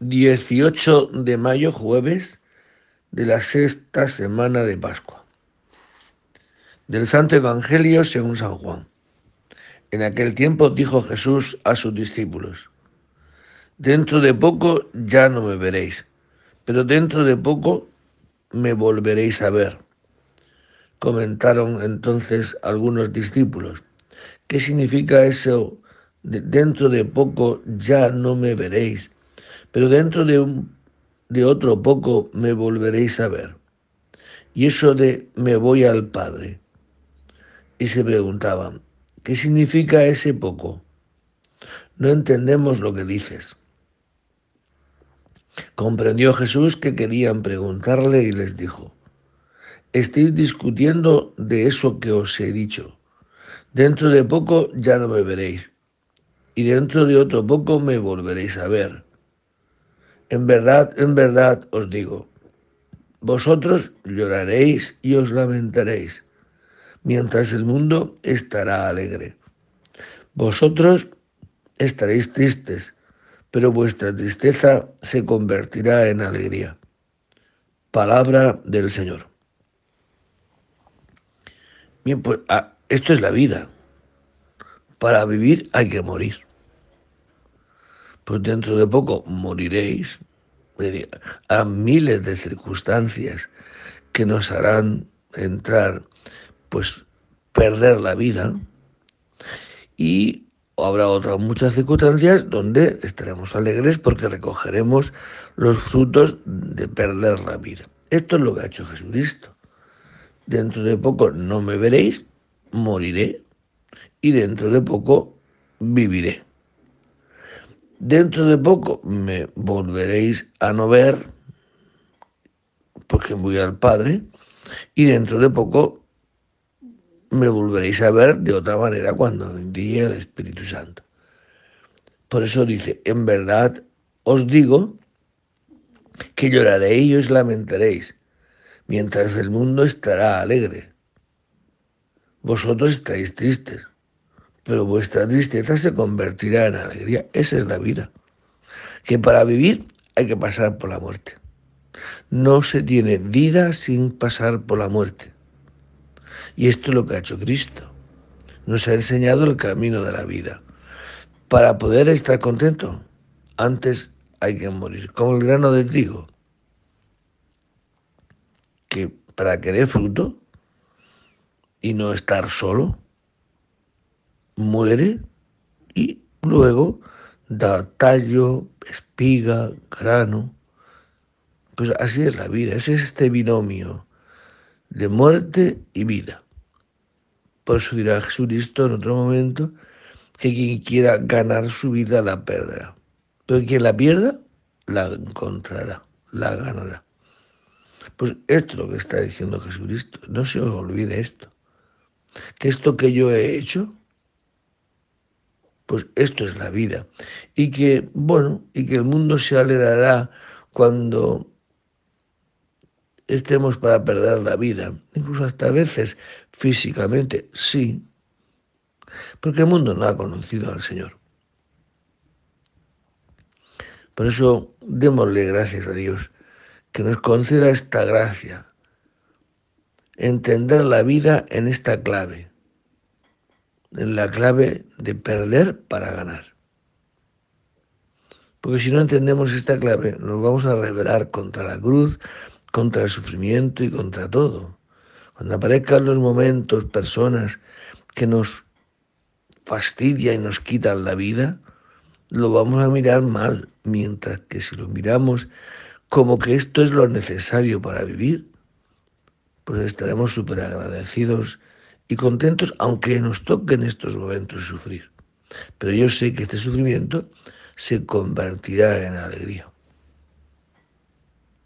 18 de mayo, jueves de la sexta semana de Pascua. Del Santo Evangelio según San Juan. En aquel tiempo dijo Jesús a sus discípulos, Dentro de poco ya no me veréis, pero dentro de poco me volveréis a ver. Comentaron entonces algunos discípulos, ¿qué significa eso? De dentro de poco ya no me veréis pero dentro de, un, de otro poco me volveréis a ver. Y eso de me voy al Padre. Y se preguntaban, ¿qué significa ese poco? No entendemos lo que dices. Comprendió Jesús que querían preguntarle y les dijo, estáis discutiendo de eso que os he dicho. Dentro de poco ya no me veréis, y dentro de otro poco me volveréis a ver. En verdad, en verdad os digo, vosotros lloraréis y os lamentaréis, mientras el mundo estará alegre. Vosotros estaréis tristes, pero vuestra tristeza se convertirá en alegría. Palabra del Señor. Bien, pues ah, esto es la vida. Para vivir hay que morir pues dentro de poco moriréis. A miles de circunstancias que nos harán entrar, pues perder la vida. Y habrá otras muchas circunstancias donde estaremos alegres porque recogeremos los frutos de perder la vida. Esto es lo que ha hecho Jesucristo. Dentro de poco no me veréis, moriré y dentro de poco viviré. Dentro de poco me volveréis a no ver, porque voy al Padre, y dentro de poco me volveréis a ver de otra manera cuando llegue el Espíritu Santo. Por eso dice, en verdad os digo que lloraréis y os lamentaréis, mientras el mundo estará alegre. Vosotros estaréis tristes, pero vuestra tristeza se convertirá en alegría. Esa es la vida. Que para vivir hay que pasar por la muerte. No se tiene vida sin pasar por la muerte. Y esto es lo que ha hecho Cristo. Nos ha enseñado el camino de la vida. Para poder estar contento, antes hay que morir, como el grano de trigo, que para que dé fruto y no estar solo, muere y luego da tallo, espiga, grano. Pues así es la vida, es este binomio de muerte y vida. Por eso dirá Jesucristo en otro momento que quien quiera ganar su vida la perderá. Pero quien la pierda, la encontrará, la ganará. Pues esto es lo que está diciendo Jesucristo. No se os olvide esto. Que esto que yo he hecho, pues esto es la vida. Y que, bueno, y que el mundo se alegrará cuando estemos para perder la vida, incluso hasta veces físicamente, sí, porque el mundo no ha conocido al Señor. Por eso démosle gracias a Dios que nos conceda esta gracia, entender la vida en esta clave la clave de perder para ganar. Porque si no entendemos esta clave, nos vamos a rebelar contra la cruz, contra el sufrimiento y contra todo. Cuando aparezcan los momentos, personas que nos fastidian y nos quitan la vida, lo vamos a mirar mal, mientras que si lo miramos como que esto es lo necesario para vivir, pues estaremos súper agradecidos y contentos aunque nos toque en estos momentos sufrir. Pero yo sé que este sufrimiento se convertirá en alegría.